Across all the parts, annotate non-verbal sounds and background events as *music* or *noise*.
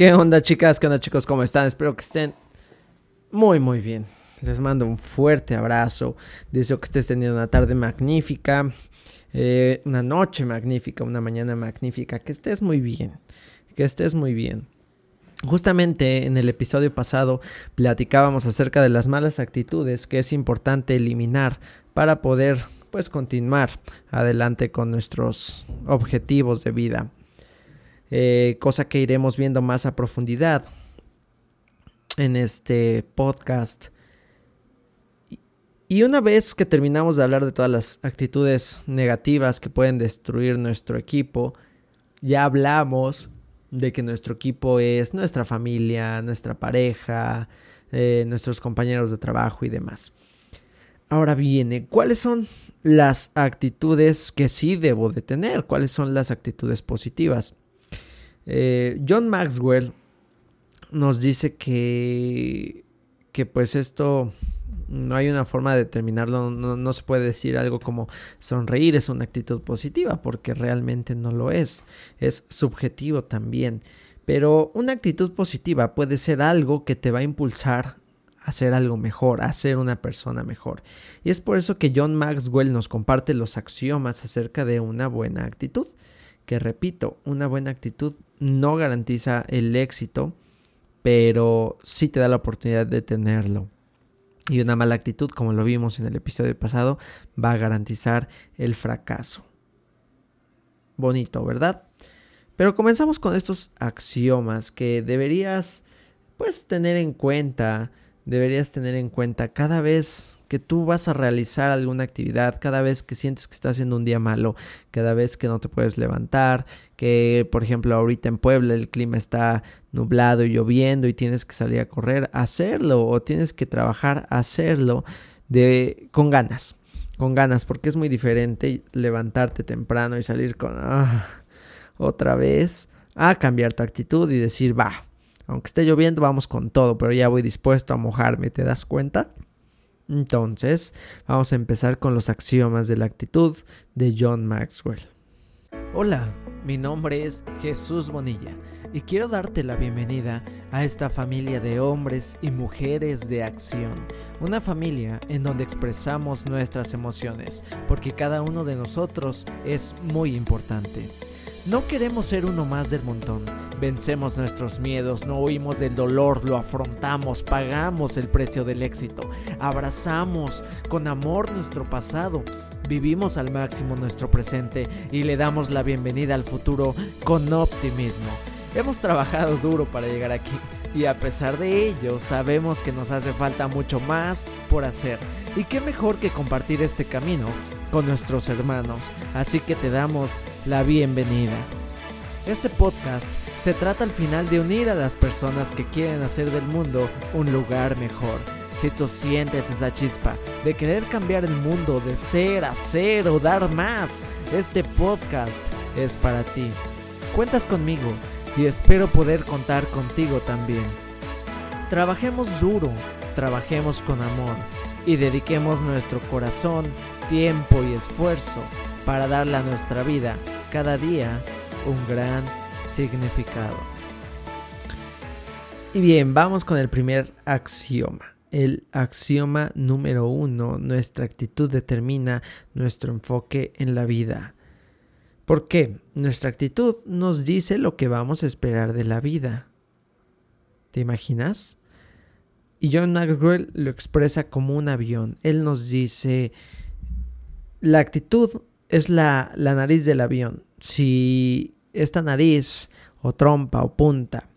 ¿Qué onda chicas? ¿Qué onda chicos? ¿Cómo están? Espero que estén muy muy bien. Les mando un fuerte abrazo. Deseo que estés teniendo una tarde magnífica, eh, una noche magnífica, una mañana magnífica. Que estés muy bien. Que estés muy bien. Justamente en el episodio pasado platicábamos acerca de las malas actitudes que es importante eliminar para poder pues continuar adelante con nuestros objetivos de vida. Eh, cosa que iremos viendo más a profundidad en este podcast. Y una vez que terminamos de hablar de todas las actitudes negativas que pueden destruir nuestro equipo, ya hablamos de que nuestro equipo es nuestra familia, nuestra pareja, eh, nuestros compañeros de trabajo y demás. Ahora viene, ¿cuáles son las actitudes que sí debo de tener? ¿Cuáles son las actitudes positivas? Eh, John Maxwell nos dice que, que pues esto no hay una forma de determinarlo, no, no, se puede decir algo como sonreír es una actitud positiva, porque realmente no lo es, es subjetivo también. Pero una actitud positiva puede ser algo que te va a impulsar a hacer algo mejor, a ser una persona mejor. Y es por eso que John Maxwell nos comparte los axiomas acerca de una buena actitud. Que repito, una buena actitud no garantiza el éxito, pero sí te da la oportunidad de tenerlo. Y una mala actitud, como lo vimos en el episodio pasado, va a garantizar el fracaso. Bonito, ¿verdad? Pero comenzamos con estos axiomas que deberías pues tener en cuenta, deberías tener en cuenta cada vez que tú vas a realizar alguna actividad, cada vez que sientes que estás haciendo un día malo, cada vez que no te puedes levantar, que por ejemplo ahorita en Puebla el clima está nublado y lloviendo y tienes que salir a correr, hacerlo o tienes que trabajar, hacerlo de con ganas, con ganas, porque es muy diferente levantarte temprano y salir con ah, otra vez a cambiar tu actitud y decir, va, aunque esté lloviendo, vamos con todo, pero ya voy dispuesto a mojarme, ¿te das cuenta? Entonces, vamos a empezar con los axiomas de la actitud de John Maxwell. Hola, mi nombre es Jesús Bonilla y quiero darte la bienvenida a esta familia de hombres y mujeres de acción, una familia en donde expresamos nuestras emociones, porque cada uno de nosotros es muy importante. No queremos ser uno más del montón. Vencemos nuestros miedos, no huimos del dolor, lo afrontamos, pagamos el precio del éxito, abrazamos con amor nuestro pasado, vivimos al máximo nuestro presente y le damos la bienvenida al futuro con optimismo. Hemos trabajado duro para llegar aquí y a pesar de ello sabemos que nos hace falta mucho más por hacer. Y qué mejor que compartir este camino con nuestros hermanos, así que te damos la bienvenida. Este podcast se trata al final de unir a las personas que quieren hacer del mundo un lugar mejor. Si tú sientes esa chispa de querer cambiar el mundo, de ser, hacer o dar más, este podcast es para ti. Cuentas conmigo y espero poder contar contigo también. Trabajemos duro, trabajemos con amor y dediquemos nuestro corazón, tiempo y esfuerzo para darle a nuestra vida cada día un gran significado. Y bien, vamos con el primer axioma. El axioma número uno, nuestra actitud determina nuestro enfoque en la vida. ¿Por qué? Nuestra actitud nos dice lo que vamos a esperar de la vida. ¿Te imaginas? Y John Maxwell lo expresa como un avión. Él nos dice, la actitud es la, la nariz del avión. Si esta nariz o trompa o punta,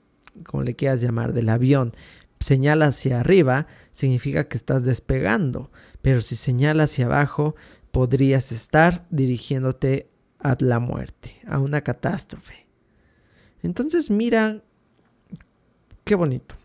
como le quieras llamar, del avión, señala hacia arriba, significa que estás despegando. Pero si señala hacia abajo, podrías estar dirigiéndote a la muerte, a una catástrofe. Entonces mira, qué bonito.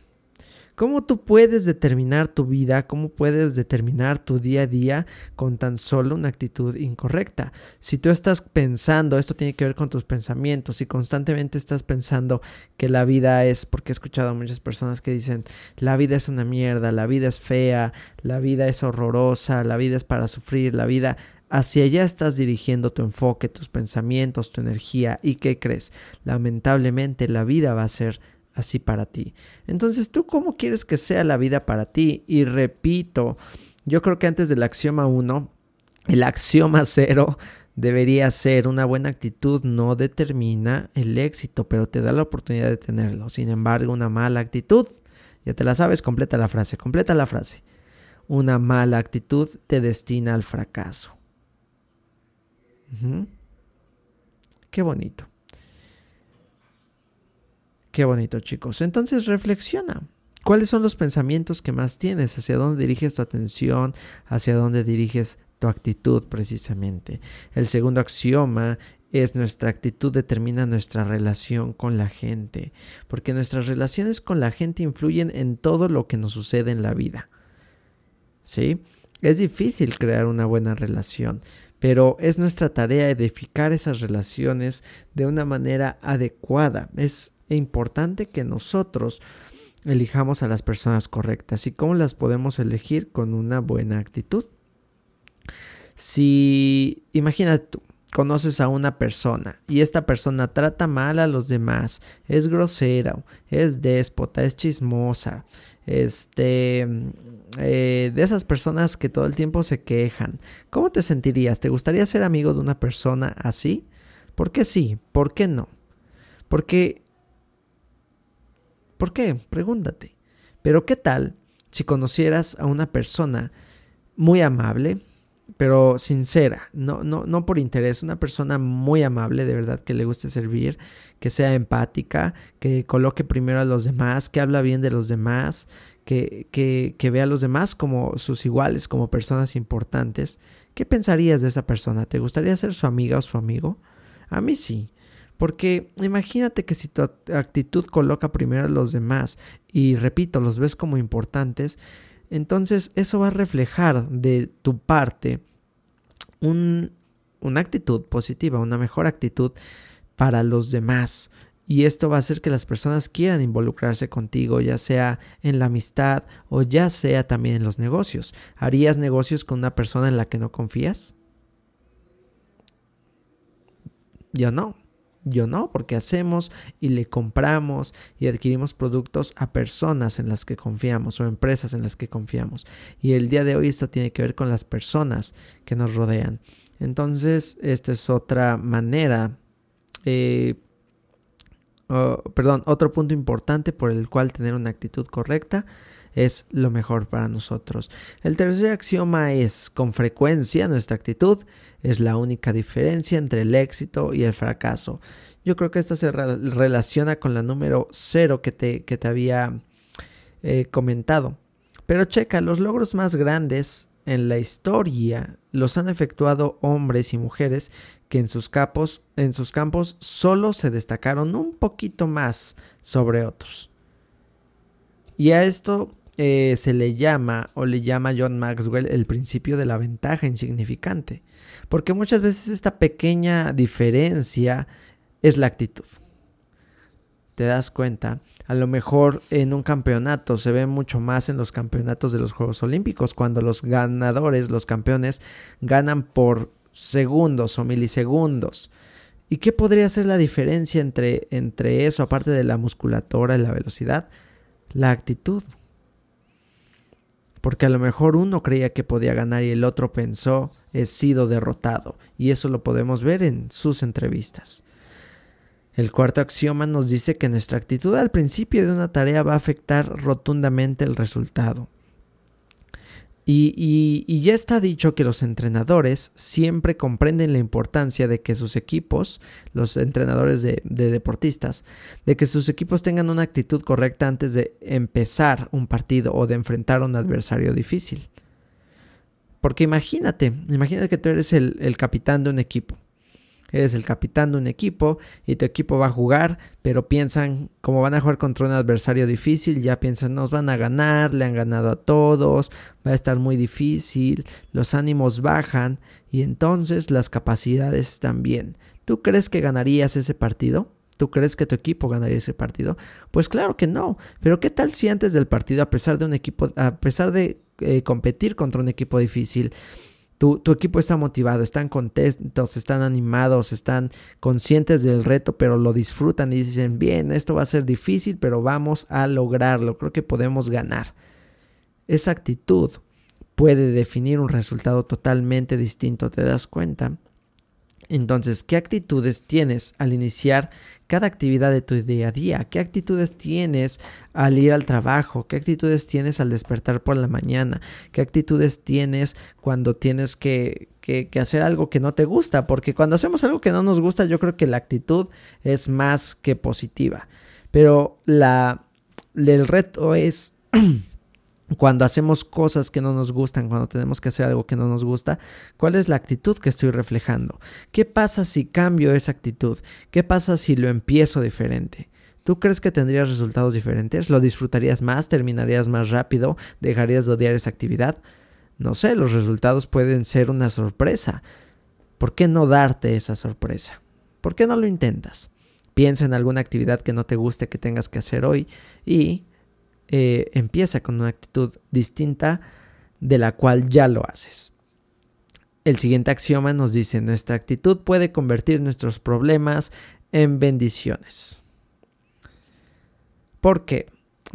¿Cómo tú puedes determinar tu vida? ¿Cómo puedes determinar tu día a día con tan solo una actitud incorrecta? Si tú estás pensando, esto tiene que ver con tus pensamientos, si constantemente estás pensando que la vida es, porque he escuchado a muchas personas que dicen, la vida es una mierda, la vida es fea, la vida es horrorosa, la vida es para sufrir, la vida Hacia allá estás dirigiendo tu enfoque, tus pensamientos, tu energía. ¿Y qué crees? Lamentablemente la vida va a ser así para ti. Entonces, ¿tú cómo quieres que sea la vida para ti? Y repito, yo creo que antes del axioma 1, el axioma 0 debería ser una buena actitud no determina el éxito, pero te da la oportunidad de tenerlo. Sin embargo, una mala actitud, ya te la sabes, completa la frase, completa la frase. Una mala actitud te destina al fracaso. Qué bonito. Qué bonito, chicos. Entonces reflexiona. ¿Cuáles son los pensamientos que más tienes? ¿Hacia dónde diriges tu atención? ¿Hacia dónde diriges tu actitud precisamente? El segundo axioma es nuestra actitud determina nuestra relación con la gente, porque nuestras relaciones con la gente influyen en todo lo que nos sucede en la vida. ¿Sí? Es difícil crear una buena relación, pero es nuestra tarea edificar esas relaciones de una manera adecuada. Es importante que nosotros elijamos a las personas correctas y cómo las podemos elegir con una buena actitud. Si imagínate tú, conoces a una persona y esta persona trata mal a los demás, es grosera, es déspota, es chismosa, este, eh, de esas personas que todo el tiempo se quejan, ¿cómo te sentirías? ¿Te gustaría ser amigo de una persona así? ¿Por qué sí? ¿Por qué no? Porque ¿Por qué? Pregúntate. Pero ¿qué tal si conocieras a una persona muy amable, pero sincera, no, no, no por interés, una persona muy amable, de verdad, que le guste servir, que sea empática, que coloque primero a los demás, que habla bien de los demás, que, que, que vea a los demás como sus iguales, como personas importantes. ¿Qué pensarías de esa persona? ¿Te gustaría ser su amiga o su amigo? A mí sí. Porque imagínate que si tu actitud coloca primero a los demás y repito, los ves como importantes, entonces eso va a reflejar de tu parte una actitud positiva, una mejor actitud para los demás. Y esto va a hacer que las personas quieran involucrarse contigo, ya sea en la amistad o ya sea también en los negocios. ¿Harías negocios con una persona en la que no confías? Yo no. Yo no, porque hacemos y le compramos y adquirimos productos a personas en las que confiamos o empresas en las que confiamos. Y el día de hoy esto tiene que ver con las personas que nos rodean. Entonces, esta es otra manera, eh, perdón, otro punto importante por el cual tener una actitud correcta es lo mejor para nosotros. El tercer axioma es, con frecuencia, nuestra actitud es la única diferencia entre el éxito y el fracaso. Yo creo que esta se relaciona con la número cero que te, que te había eh, comentado. Pero checa, los logros más grandes en la historia los han efectuado hombres y mujeres que en sus, capos, en sus campos solo se destacaron un poquito más sobre otros. Y a esto eh, se le llama o le llama John Maxwell el principio de la ventaja insignificante. Porque muchas veces esta pequeña diferencia es la actitud. ¿Te das cuenta? A lo mejor en un campeonato se ve mucho más en los campeonatos de los Juegos Olímpicos, cuando los ganadores, los campeones, ganan por segundos o milisegundos. ¿Y qué podría ser la diferencia entre, entre eso, aparte de la musculatura y la velocidad? La actitud porque a lo mejor uno creía que podía ganar y el otro pensó he sido derrotado, y eso lo podemos ver en sus entrevistas. El cuarto axioma nos dice que nuestra actitud al principio de una tarea va a afectar rotundamente el resultado. Y, ya está dicho que los entrenadores siempre comprenden la importancia de que sus equipos, los entrenadores de, de, deportistas, de que sus equipos tengan una actitud correcta antes de empezar un partido o de enfrentar a un adversario difícil. Porque imagínate, imagínate que tú eres el capitán de un equipo Eres el capitán de un equipo y tu equipo va a jugar, pero piensan, como van a jugar contra un adversario difícil, ya piensan, nos van a ganar, le han ganado a todos, va a estar muy difícil, los ánimos bajan y entonces las capacidades también. ¿Tú crees que ganarías ese partido? ¿Tú crees que tu equipo ganaría ese partido? Pues claro que no. Pero ¿qué tal si antes del partido, a pesar de un equipo, a pesar de eh, competir contra un equipo difícil, Tu, equipo está motivado, están contentos, están animados, están conscientes del reto, pero lo disfrutan y dicen, bien, esto va a ser difícil, pero vamos a lograrlo, creo que podemos ganar. Esa actitud puede definir un resultado totalmente distinto, ¿te das cuenta? Entonces, ¿qué actitudes tienes al iniciar cada actividad de tu día a día? ¿Qué actitudes tienes al ir al trabajo? ¿Qué actitudes tienes al despertar por la mañana? ¿Qué actitudes tienes cuando tienes que, hacer algo que no te gusta? Porque cuando hacemos algo que no nos gusta, yo creo que la actitud es más que positiva. Pero el reto es *clears throat* cuando hacemos cosas que no nos gustan, cuando tenemos que hacer algo que no nos gusta, ¿cuál es la actitud que estoy reflejando? ¿Qué pasa si cambio esa actitud? ¿Qué pasa si lo empiezo diferente? ¿Tú crees que tendrías resultados diferentes? ¿Lo disfrutarías más? ¿Terminarías más rápido? ¿Dejarías de odiar esa actividad? No sé, los resultados pueden ser una sorpresa. ¿Por qué no darte esa sorpresa? ¿Por qué no lo intentas? Piensa en alguna actividad que no te guste que tengas que hacer hoy y eh, empieza con una actitud distinta de la cual ya lo haces. El siguiente axioma nos dice, nuestra actitud puede convertir nuestros problemas en bendiciones. ¿Por qué?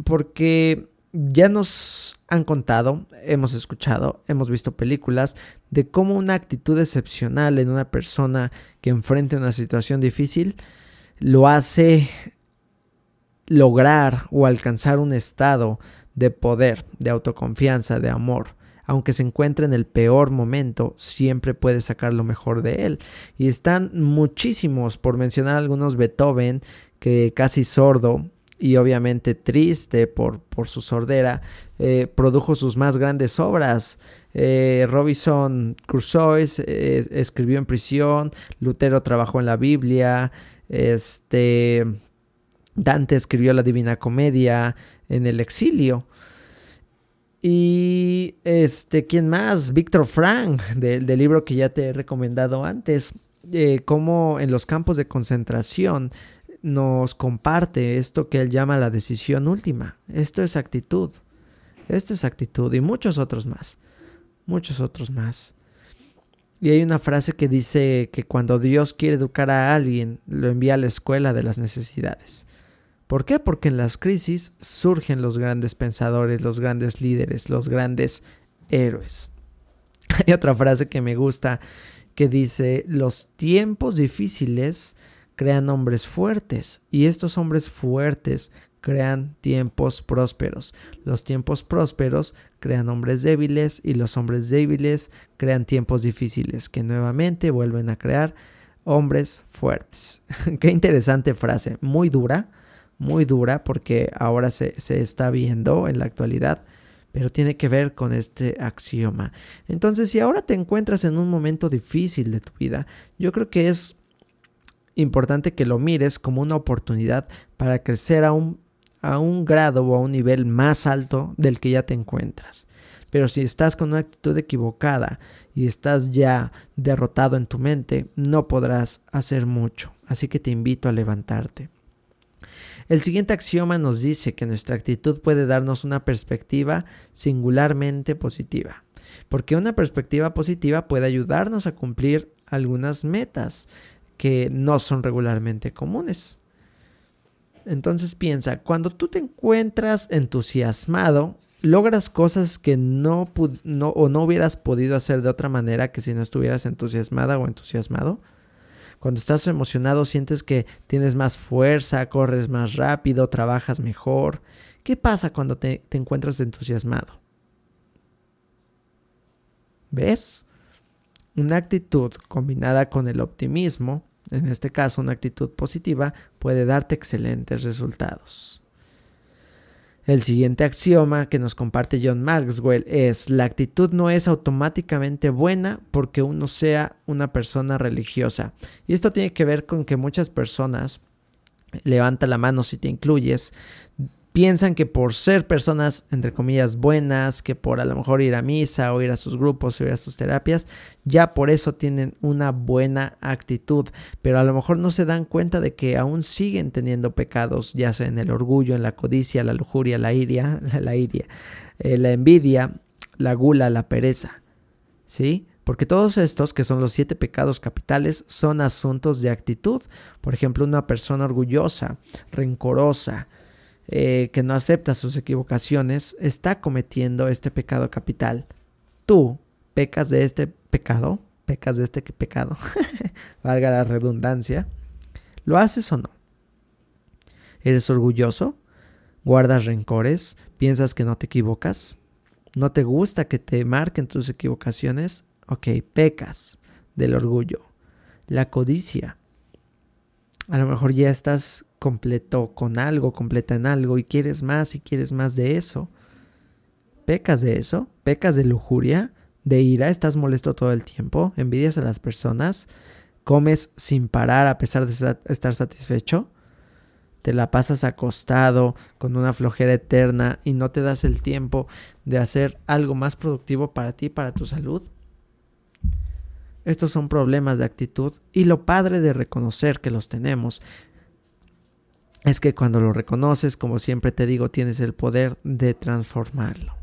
Porque ya nos han contado, hemos escuchado, hemos visto películas de cómo una actitud excepcional en una persona que enfrenta una situación difícil lo hace lograr o alcanzar un estado de poder, de autoconfianza, de amor. Aunque se encuentre en el peor momento, siempre puede sacar lo mejor de él. Y están muchísimos, por mencionar algunos, Beethoven, que casi sordo y obviamente triste por, por su sordera, eh, produjo sus más grandes obras. Eh, Robinson Crusoe escribió en prisión, Lutero trabajó en la Biblia, este Dante escribió la Divina Comedia en el exilio. Y este, ¿quién más? Víctor Frank, del libro que ya te he recomendado antes, eh, cómo en los campos de concentración nos comparte esto que él llama la decisión última. Esto es actitud. Esto es actitud y muchos otros más. Muchos otros más. Y hay una frase que dice que cuando Dios quiere educar a alguien, lo envía a la escuela de las necesidades. ¿Por qué? Porque en las crisis surgen los grandes pensadores, los grandes líderes, los grandes héroes. *laughs* Hay otra frase que me gusta que dice, los tiempos difíciles crean hombres fuertes y estos hombres fuertes crean tiempos prósperos. Los tiempos prósperos crean hombres débiles y los hombres débiles crean tiempos difíciles que nuevamente vuelven a crear hombres fuertes. *laughs* Qué interesante frase, muy dura, muy dura porque ahora se, está viendo en la actualidad, pero tiene que ver con este axioma. Entonces, si ahora te encuentras en un momento difícil de tu vida, yo creo que es importante que lo mires como una oportunidad para crecer a un, a un grado o a un nivel más alto del que ya te encuentras. Pero si estás con una actitud equivocada y estás ya derrotado en tu mente, no podrás hacer mucho. Así que te invito a levantarte. El siguiente axioma nos dice que nuestra actitud puede darnos una perspectiva singularmente positiva, porque una perspectiva positiva puede ayudarnos a cumplir algunas metas que no son regularmente comunes. Entonces piensa, cuando tú te encuentras entusiasmado, logras cosas que no, o no hubieras podido hacer de otra manera que si no estuvieras entusiasmada o entusiasmado. Cuando estás emocionado sientes que tienes más fuerza, corres más rápido, trabajas mejor. ¿Qué pasa cuando te, encuentras entusiasmado? ¿Ves? Una actitud combinada con el optimismo, en este caso una actitud positiva, puede darte excelentes resultados. El siguiente axioma que nos comparte John Maxwell es la actitud no es automáticamente buena porque uno sea una persona religiosa. Y esto tiene que ver con que muchas personas, levanta la mano si te incluyes, piensan que por ser personas, entre comillas, buenas, que por a lo mejor ir a misa o ir a sus grupos o ir a sus terapias, ya por eso tienen una buena actitud, pero a lo mejor no se dan cuenta de que aún siguen teniendo pecados, ya sea en el orgullo, en la codicia, la lujuria, la iria, *laughs* la, iria, eh, la envidia, la gula, la pereza. ¿Sí? Porque todos estos, que son los siete pecados capitales, son asuntos de actitud. Por ejemplo, una persona orgullosa, rencorosa, eh, que no acepta sus equivocaciones, está cometiendo este pecado capital. Tú pecas de este pecado, pecas de este pecado, *laughs* valga la redundancia, ¿lo haces o no? ¿Eres orgulloso? ¿Guardas rencores? ¿Piensas que no te equivocas? ¿No te gusta que te marquen tus equivocaciones? Ok, pecas del orgullo. La codicia. A lo mejor ya estás completo con algo, completa en algo y quieres más y quieres más de eso. Pecas de eso, pecas de lujuria, de ira, estás molesto todo el tiempo, envidias a las personas, comes sin parar a pesar de estar satisfecho, te la pasas acostado con una flojera eterna y no te das el tiempo de hacer algo más productivo para ti, para tu salud. Estos son problemas de actitud y lo padre de reconocer que los tenemos es que cuando lo reconoces, como siempre te digo, tienes el poder de transformarlo.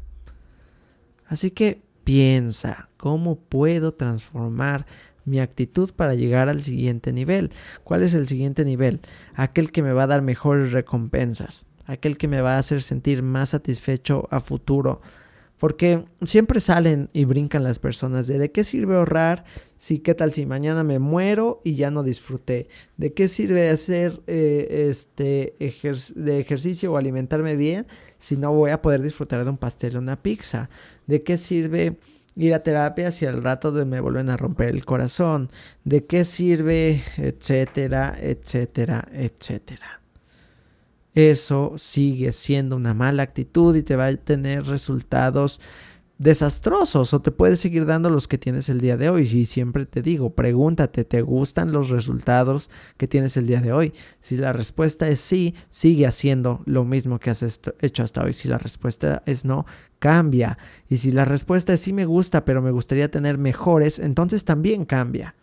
Así que piensa, ¿cómo puedo transformar mi actitud para llegar al siguiente nivel? ¿Cuál es el siguiente nivel? Aquel que me va a dar mejores recompensas, aquel que me va a hacer sentir más satisfecho a futuro, porque siempre salen y brincan las personas de de qué sirve ahorrar si qué tal si mañana me muero y ya no disfruté. De qué sirve hacer eh, este de ejercicio o alimentarme bien si no voy a poder disfrutar de un pastel o una pizza. De qué sirve ir a terapia si al rato de me vuelven a romper el corazón. De qué sirve, etcétera, etcétera, etcétera eso sigue siendo una mala actitud y te va a tener resultados desastrosos o te puede seguir dando los que tienes el día de hoy. Y siempre te digo, pregúntate, ¿te gustan los resultados que tienes el día de hoy? Si la respuesta es sí, sigue haciendo lo mismo que has hecho hasta hoy. Si la respuesta es no, cambia. Y si la respuesta es sí me gusta, pero me gustaría tener mejores, entonces también cambia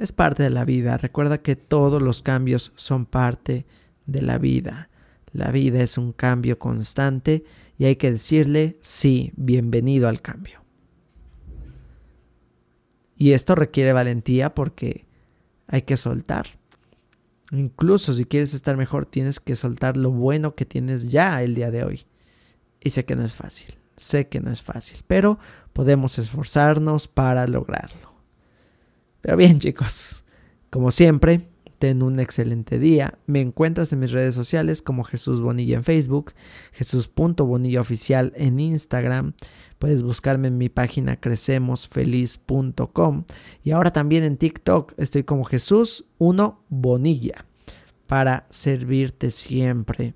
es parte de la vida. Recuerda que todos los cambios son parte de la vida. La vida es un cambio constante y hay que decirle sí, bienvenido al cambio. Y esto requiere valentía porque hay que soltar. Incluso si quieres estar mejor, tienes que soltar lo bueno que tienes ya el día de hoy. Y sé que no es fácil, sé que no es fácil, pero podemos esforzarnos para lograrlo. Pero bien chicos, como siempre, ten un excelente día. Me encuentras en mis redes sociales como Jesús Bonilla en Facebook, Jesús.bonilla oficial en Instagram. Puedes buscarme en mi página crecemosfeliz.com y ahora también en TikTok estoy como Jesús 1 Bonilla para servirte siempre.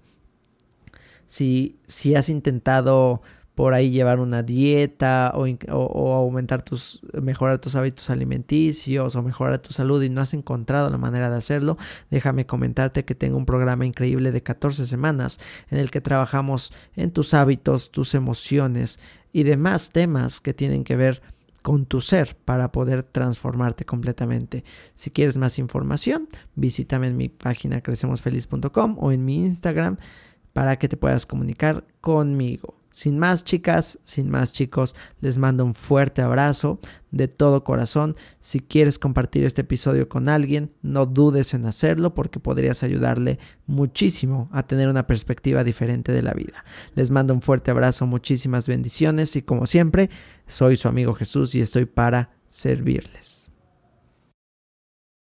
Si, si has intentado por ahí llevar una dieta o, aumentar tus, mejorar tus hábitos alimenticios o mejorar tu salud y no has encontrado la manera de hacerlo, déjame comentarte que tengo un programa increíble de 14 semanas en el que trabajamos en tus hábitos, tus emociones y demás temas que tienen que ver con tu ser para poder transformarte completamente. Si quieres más información, visítame en mi página crecemosfeliz.com o en mi Instagram para que te puedas comunicar conmigo. Sin más chicas, sin más chicos, les mando un fuerte abrazo de todo corazón. Si quieres compartir este episodio con alguien, no dudes en hacerlo porque podrías ayudarle muchísimo a tener una perspectiva diferente de la vida. Les mando un fuerte abrazo, muchísimas bendiciones y como siempre, soy su amigo Jesús y estoy para servirles.